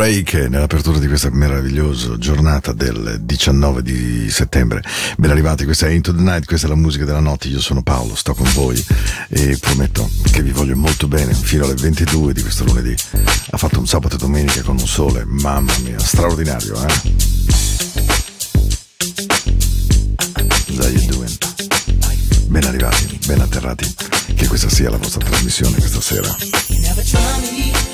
Drake nell'apertura di questa meravigliosa giornata del 19 di settembre. Ben arrivati, questa è Into the Night, questa è la musica della notte, io sono Paolo, sto con voi e prometto che vi voglio molto bene fino alle 22 di questo lunedì. Ha fatto un sabato e domenica con un sole, mamma mia, straordinario, eh? Ben arrivati, ben atterrati, che questa sia la vostra trasmissione questa sera.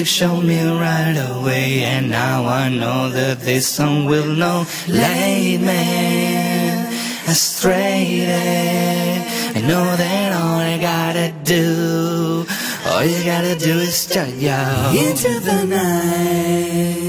music showed me right away, and now I know that this song will know. Lay me astray. I know that all I gotta do, all you gotta do is turn you into the night.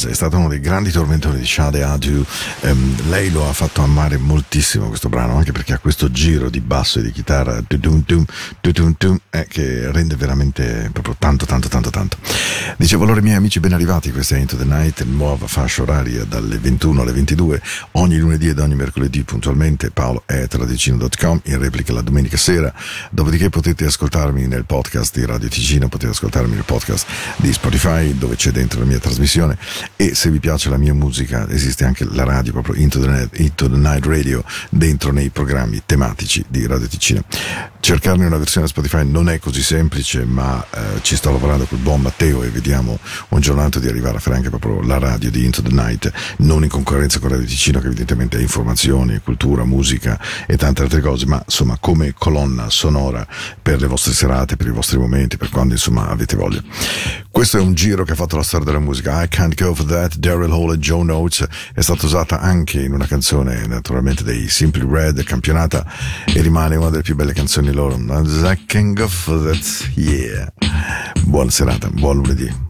Us è stato uno dei grandi tormentori di Shade Adu. Ehm, lei lo ha fatto amare moltissimo questo brano, anche perché ha questo giro di basso e di chitarra eh, che rende veramente proprio tanto, tanto, tanto, tanto. Dicevo allora, miei amici, ben arrivati. Questa è Into the Night, nuova fascia oraria dalle 21 alle 22, ogni lunedì ed ogni mercoledì puntualmente. Paolo è tradicino.com, in replica la domenica sera. Dopodiché potete ascoltarmi nel podcast di Radio Ticino, potete ascoltarmi nel podcast di Spotify, dove c'è dentro la mia trasmissione. E se vi piace la mia musica, esiste anche la radio, proprio Into the Night, Into the Night Radio, dentro nei programmi tematici di Radio Ticino. Cercarne una versione Spotify non è così semplice, ma eh, ci sto lavorando col buon Matteo e vediamo un giornato di arrivare a fare anche proprio la radio di Into the Night, non in concorrenza con Radio Ticino, che evidentemente è informazione, cultura, musica e tante altre cose, ma insomma come colonna sonora per le vostre serate, per i vostri momenti, per quando insomma avete voglia. Questo è un giro che ha fatto la storia della musica. I Can't Go For That, Daryl Hall e Joe Notes è stata usata anche in una canzone naturalmente dei Simply Red, campionata e rimane una delle più belle canzoni loro. I Can't Go For That, yeah. Buona serata, buon lunedì.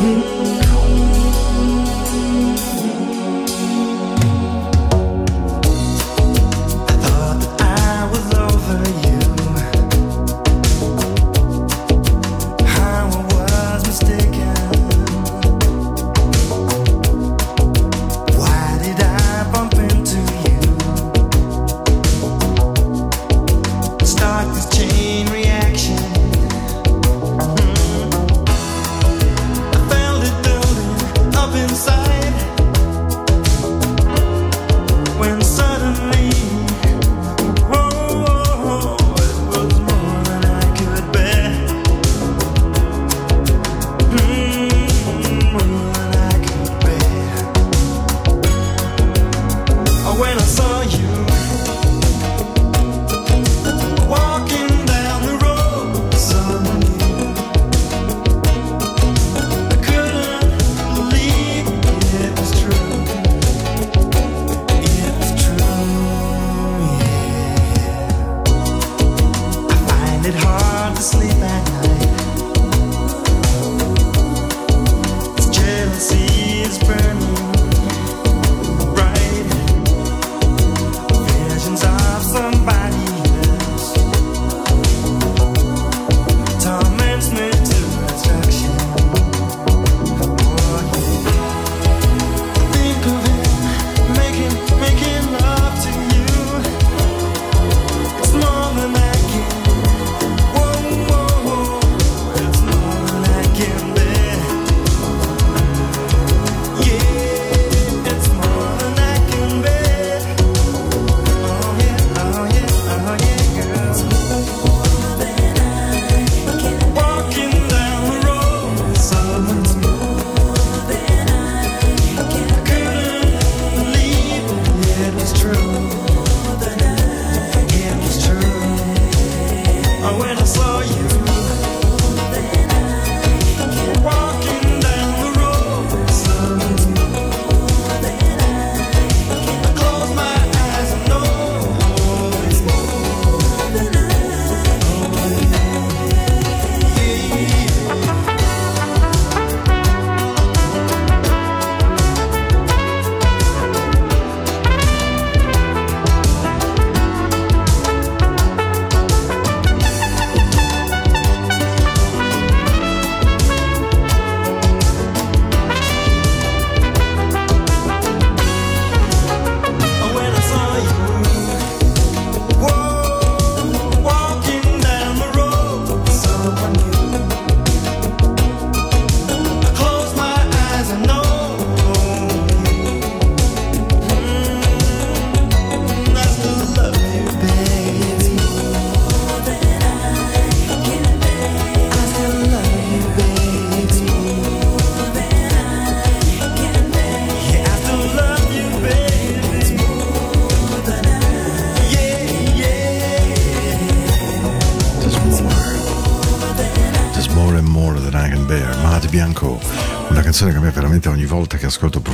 Mm-hmm.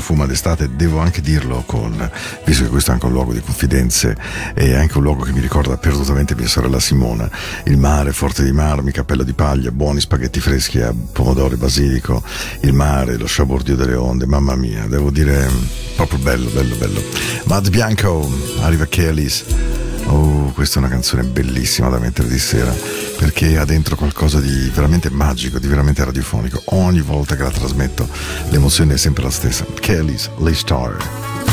Profuma d'estate devo anche dirlo con, visto che questo è anche un luogo di confidenze e anche un luogo che mi ricorda perdutamente mia sorella Simona, il mare, forte di marmi, cappello di paglia, buoni spaghetti freschi a pomodoro e basilico, il mare, lo sciabordio delle onde, mamma mia, devo dire proprio bello, bello, bello. Mad Bianco, arriva Kellys. Oh, questa è una canzone bellissima da mettere di sera perché ha dentro qualcosa di veramente magico, di veramente radiofonico. Ogni volta che la trasmetto l'emozione è sempre la stessa. Kelly's Le Star.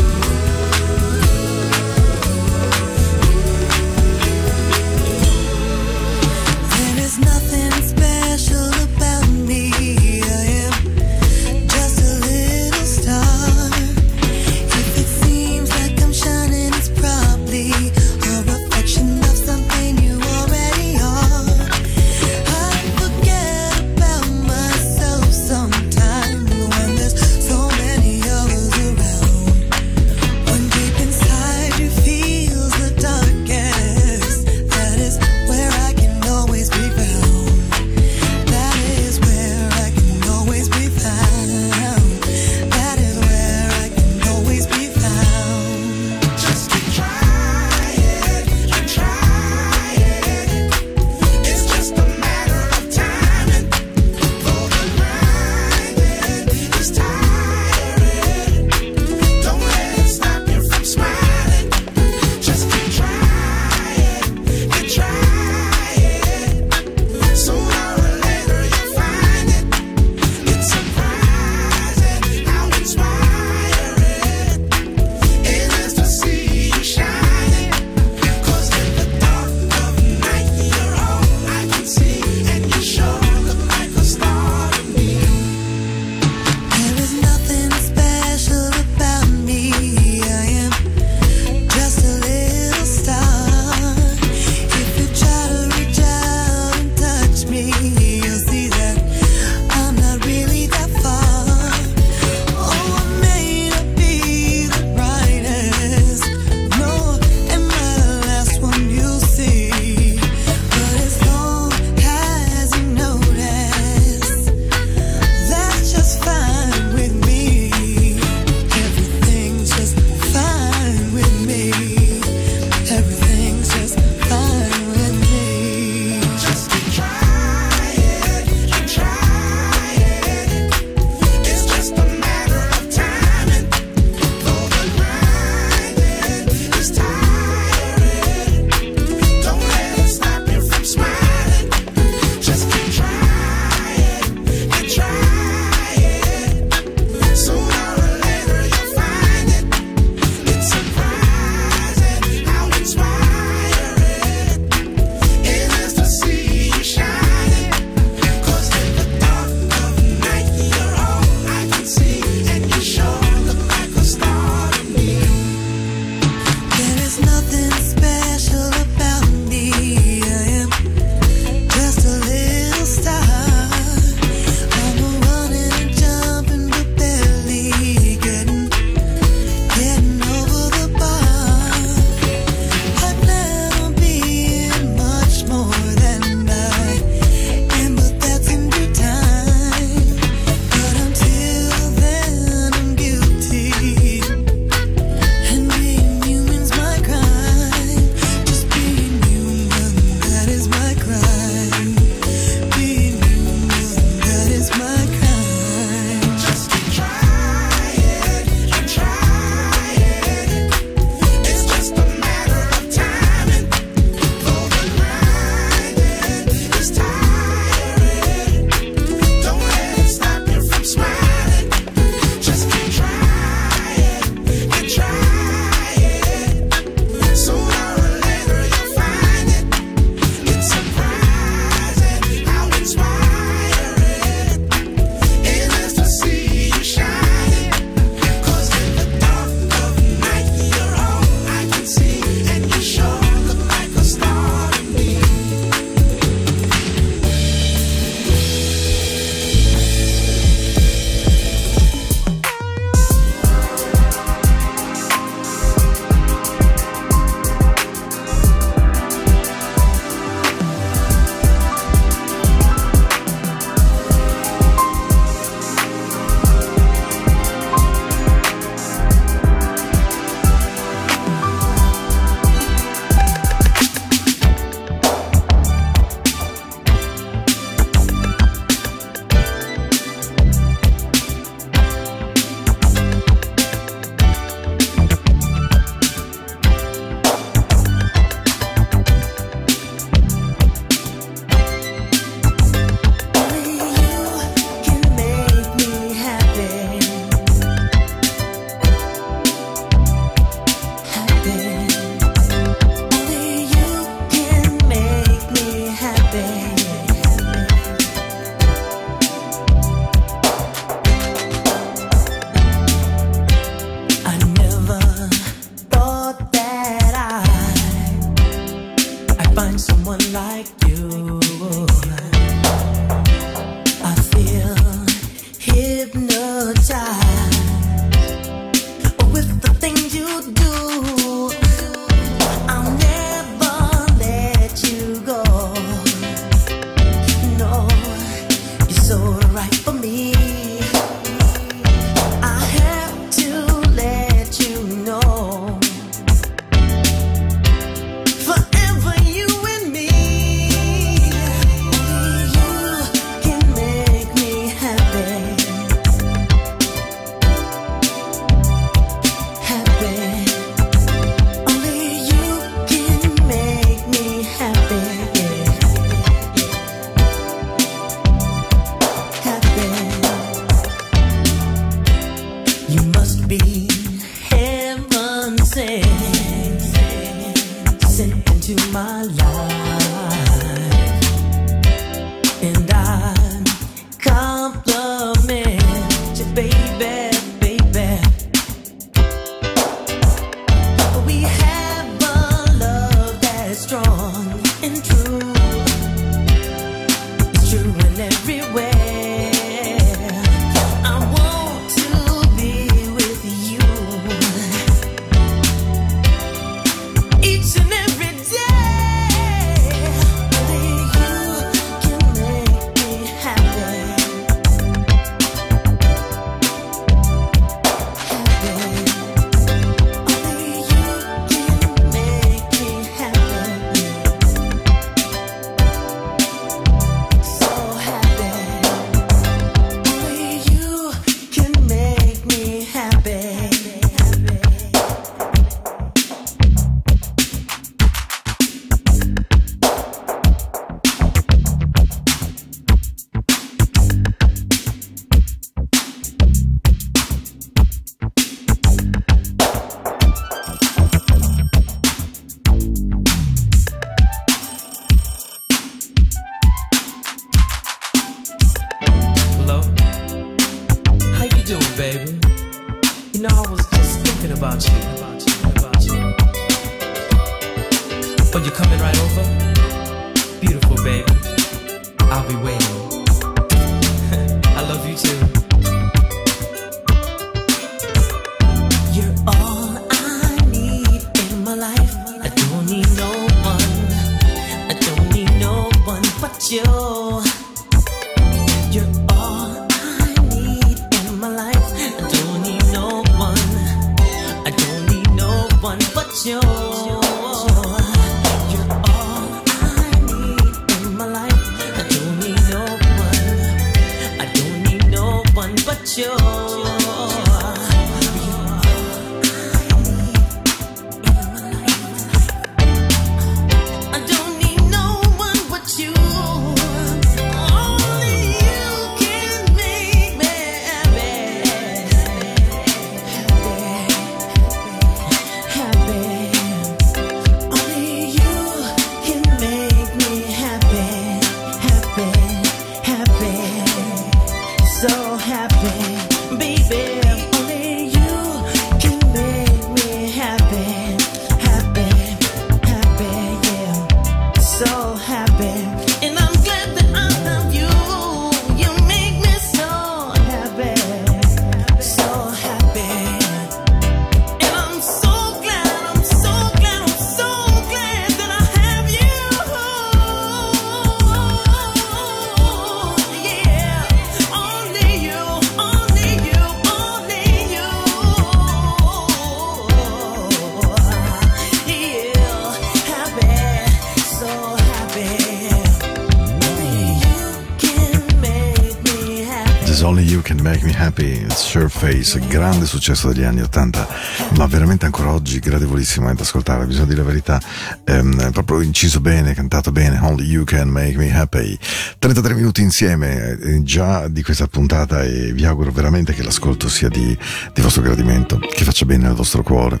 Surface, grande successo degli anni 80, ma veramente ancora oggi gradevolissimo da ascoltare, bisogna dire la verità, ehm, proprio inciso bene, cantato bene, Only You Can Make Me Happy. 33 minuti insieme eh, già di questa puntata e vi auguro veramente che l'ascolto sia di, di vostro gradimento, che faccia bene al vostro cuore,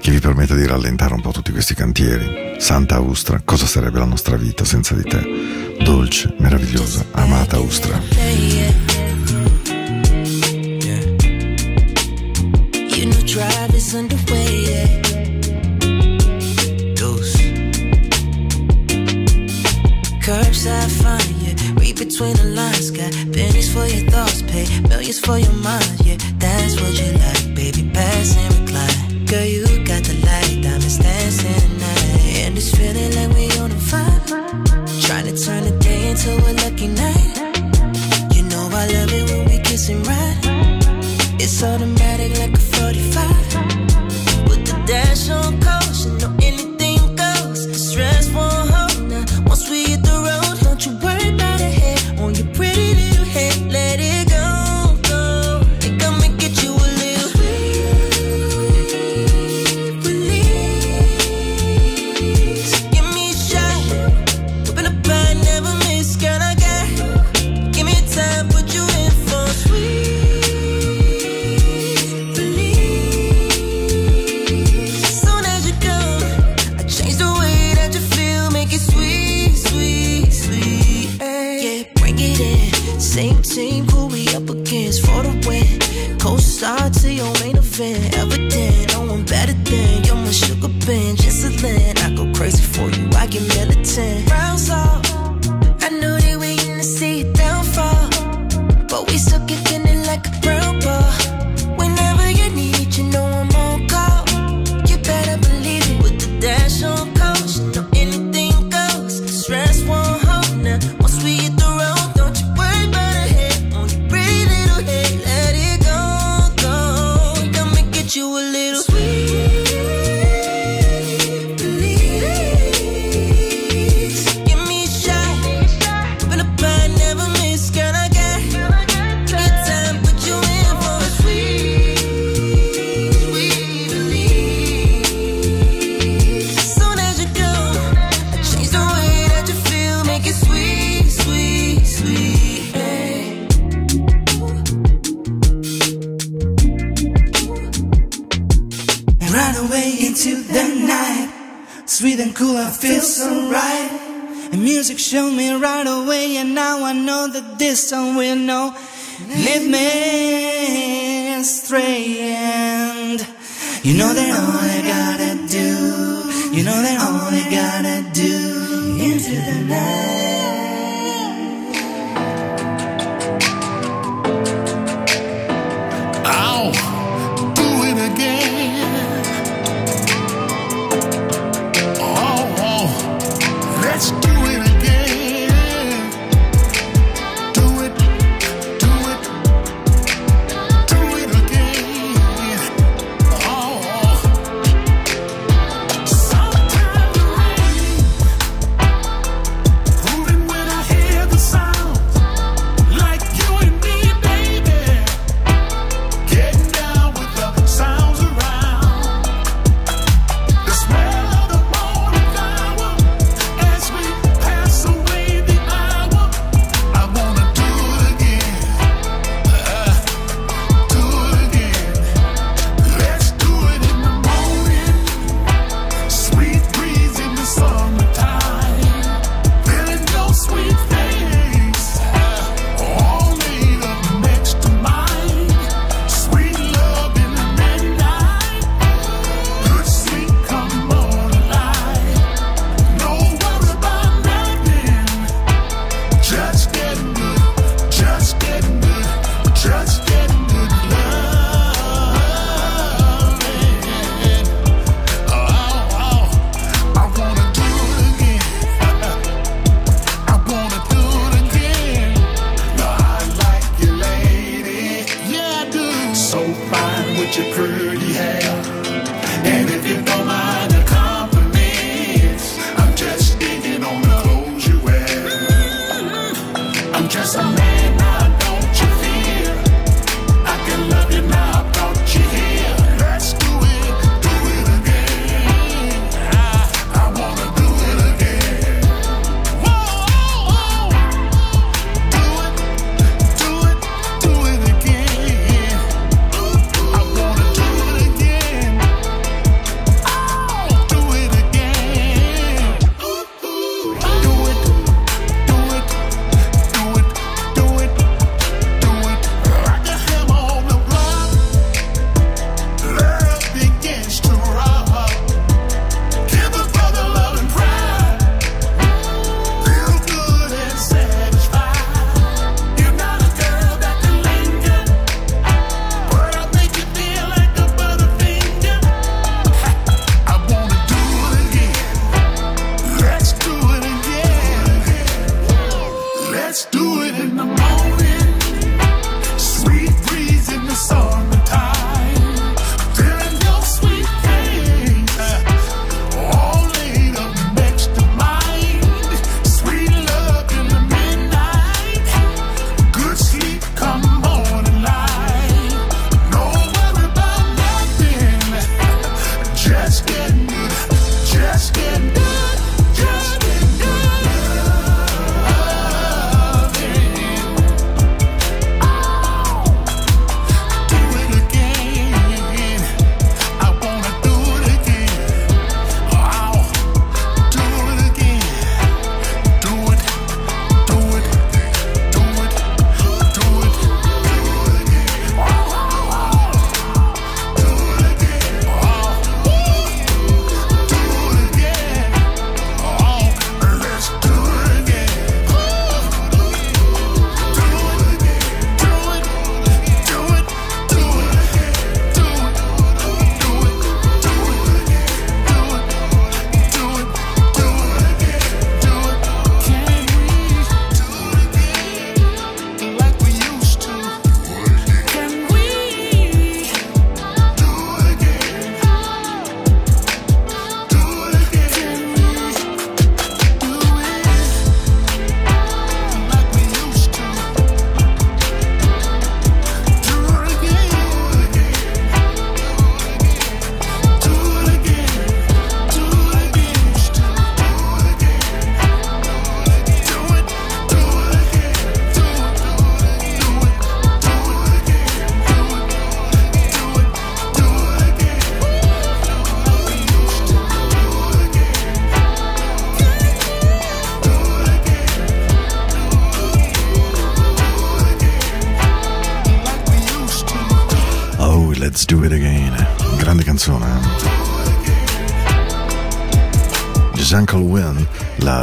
che vi permetta di rallentare un po' tutti questi cantieri. Santa Austra, cosa sarebbe la nostra vita senza di te? Dolce, meravigliosa, amata Austra. Underway. Yeah. Read between the lines, got pennies for your thoughts, pay millions for your mind, yeah. That's what you like, baby. Pass and recline. Girl, you got the light, diamonds dancing and it's feeling like we on a. Trying to turn the day into a lucky night. You know I love it when we kiss and ride. It's automatic like a 45. now. Lead me astray and you know that all I gotta do, you know that all I gotta do into the night.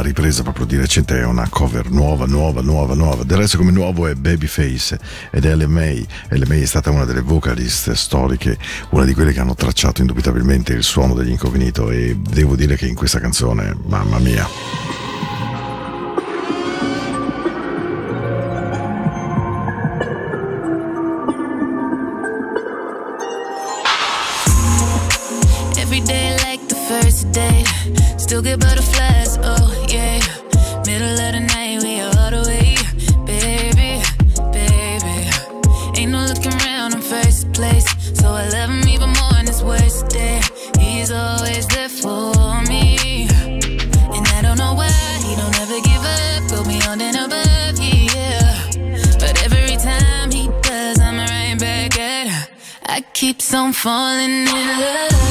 ripresa proprio di recente, è una cover nuova, nuova, nuova, nuova. Del resto come nuovo è Babyface ed è LMA. LMA è stata una delle vocalist storiche, una di quelle che hanno tracciato indubitabilmente il suono degli Incognito e devo dire che in questa canzone, mamma mia. I'm falling in love.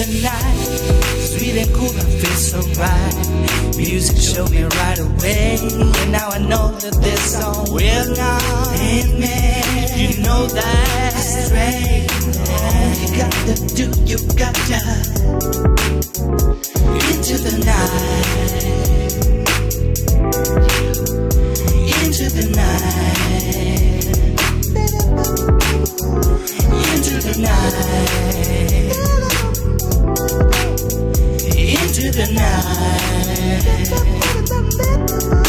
the night. Sweet and cool, I feel so right. Music showed me right away. And now I know that this song will not end me. You know that straight. All you got to do, you got to into the night. Into the night. Into the night. into the night.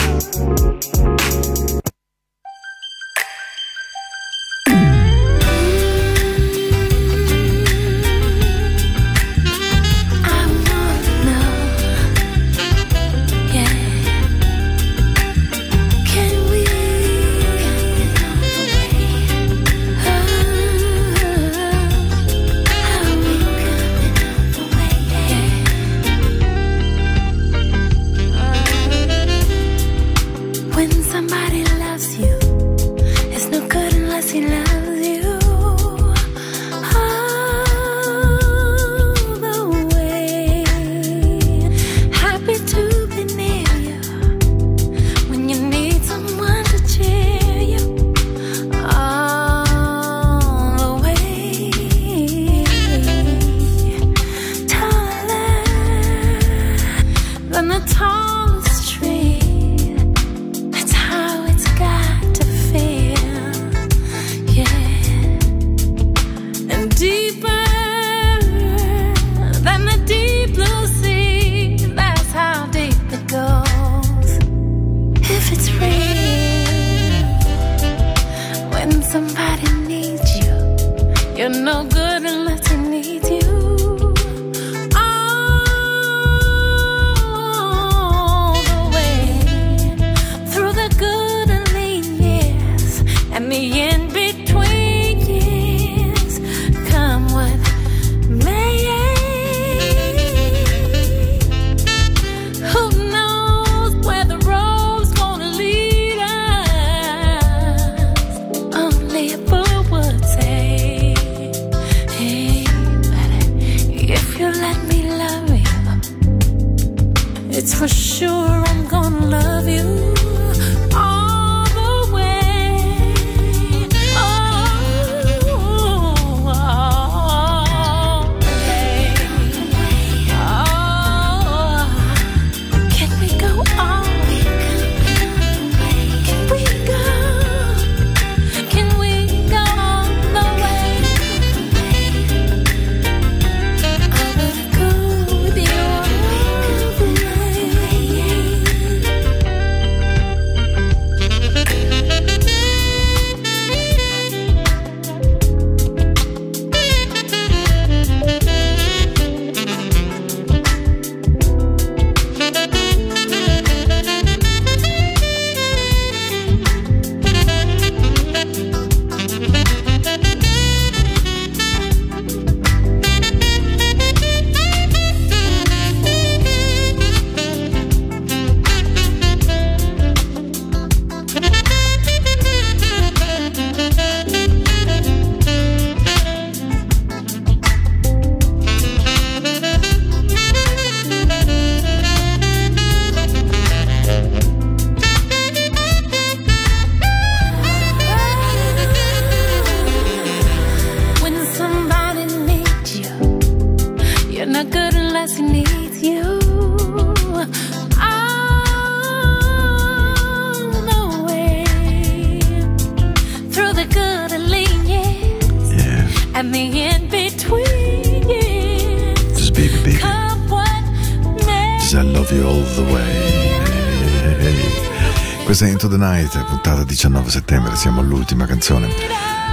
Night, puntata 19 settembre, siamo all'ultima canzone.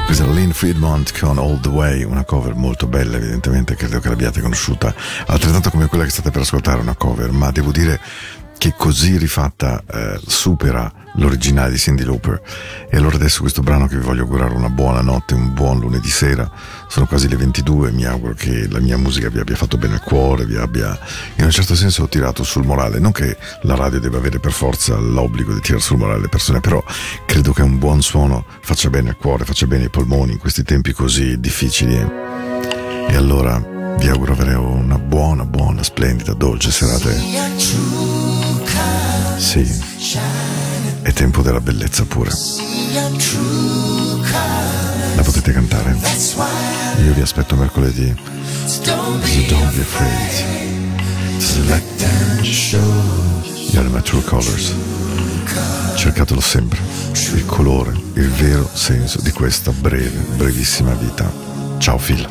Questa è Lynn Friedmont con All the Way, una cover molto bella, evidentemente credo che l'abbiate conosciuta, altrettanto come quella che state per ascoltare, una cover, ma devo dire che così rifatta eh, supera l'originale di Cindy Lauper. E allora adesso questo brano che vi voglio augurare una buona notte, un buon lunedì sera, sono quasi le 22, mi auguro che la mia musica vi abbia fatto bene al cuore, vi abbia in un certo senso tirato sul morale, non che la radio debba avere per forza l'obbligo di tirare sul morale le persone, però credo che un buon suono faccia bene al cuore, faccia bene ai polmoni in questi tempi così difficili. E allora vi auguro avere una buona, buona, splendida, dolce serata. Sì, è tempo della bellezza pure. La potete cantare? Io vi aspetto mercoledì. So don't be afraid. Let them show my true colors. Cercatelo sempre. Il colore, il vero senso di questa breve, brevissima vita. Ciao Phil.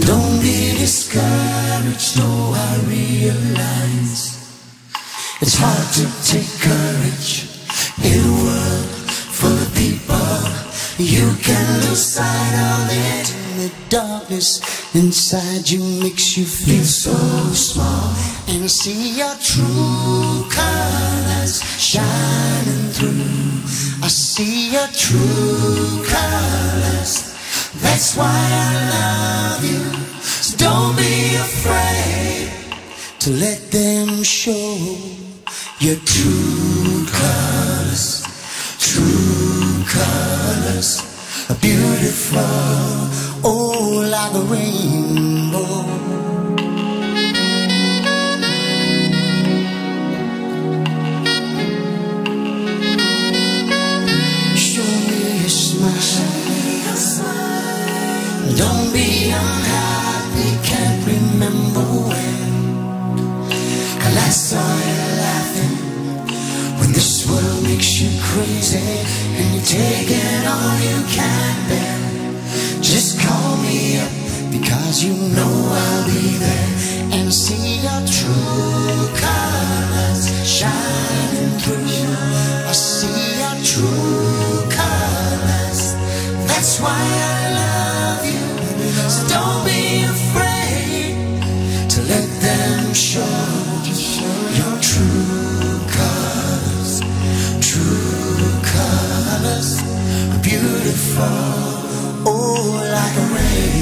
Don't be discouraged, no, I realize it's hard to take courage in a world full of people. You can lose sight of it. In the darkness inside you makes you feel so small and see your true colors shining through. I see your true colors. That's why I love you. So don't be afraid to let them show your true colors. True colors are beautiful, oh, like a rainbow. You crazy and you're taking all you can bear. Just call me up because you know I'll be there and see your true colors shining through. I see your true colors. That's why I love you. So don't be afraid to let them show your true beautiful, oh, like a rainbow.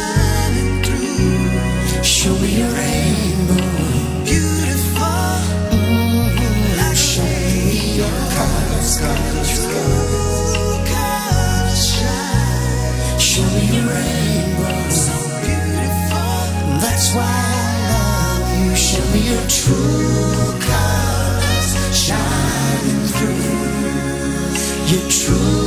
true